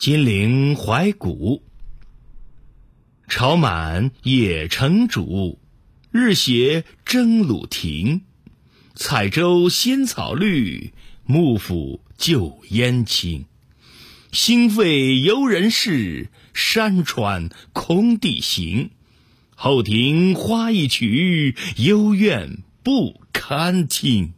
金陵怀古。朝满野城主日斜征虏亭。采舟新草绿幕府旧烟青。兴废游人事山川空地行。后庭花一曲幽怨不堪听。